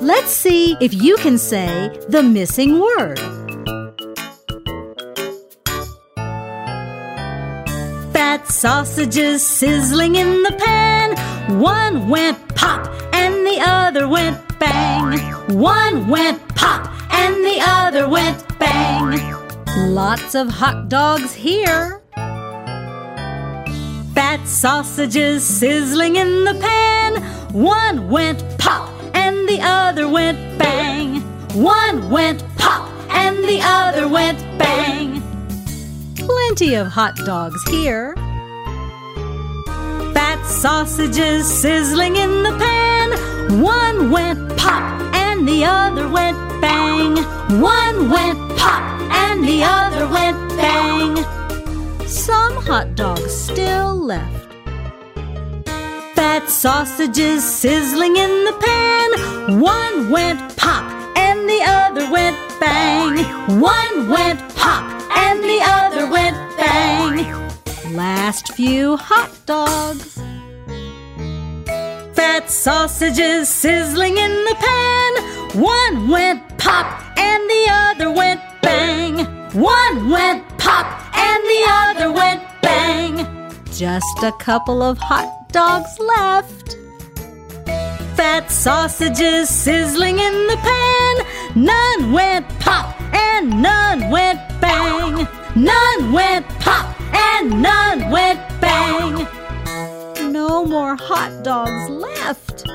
Let's see if you can say the missing word. Fat sausages sizzling in the pan. One went pop and the other went bang. One went pop and the other went bang. Lots of hot dogs here. Fat sausages sizzling in the pan. One went pop the other went bang. One went pop and the other went bang. Plenty of hot dogs here. Fat sausages sizzling in the pan. One went pop and the other went bang. One went pop and the other went bang. Some hot dogs still left. Fat sausages sizzling in the pan. One went pop and the other went bang. One went pop and the other went bang. Last few hot dogs. Fat sausages sizzling in the pan. One went pop and the other went bang. One went pop and the other went bang. Just a couple of dogs left. Fat sausages sizzling in the pan. None went pop and none went bang. None went pop and none went bang. No more hot dogs left.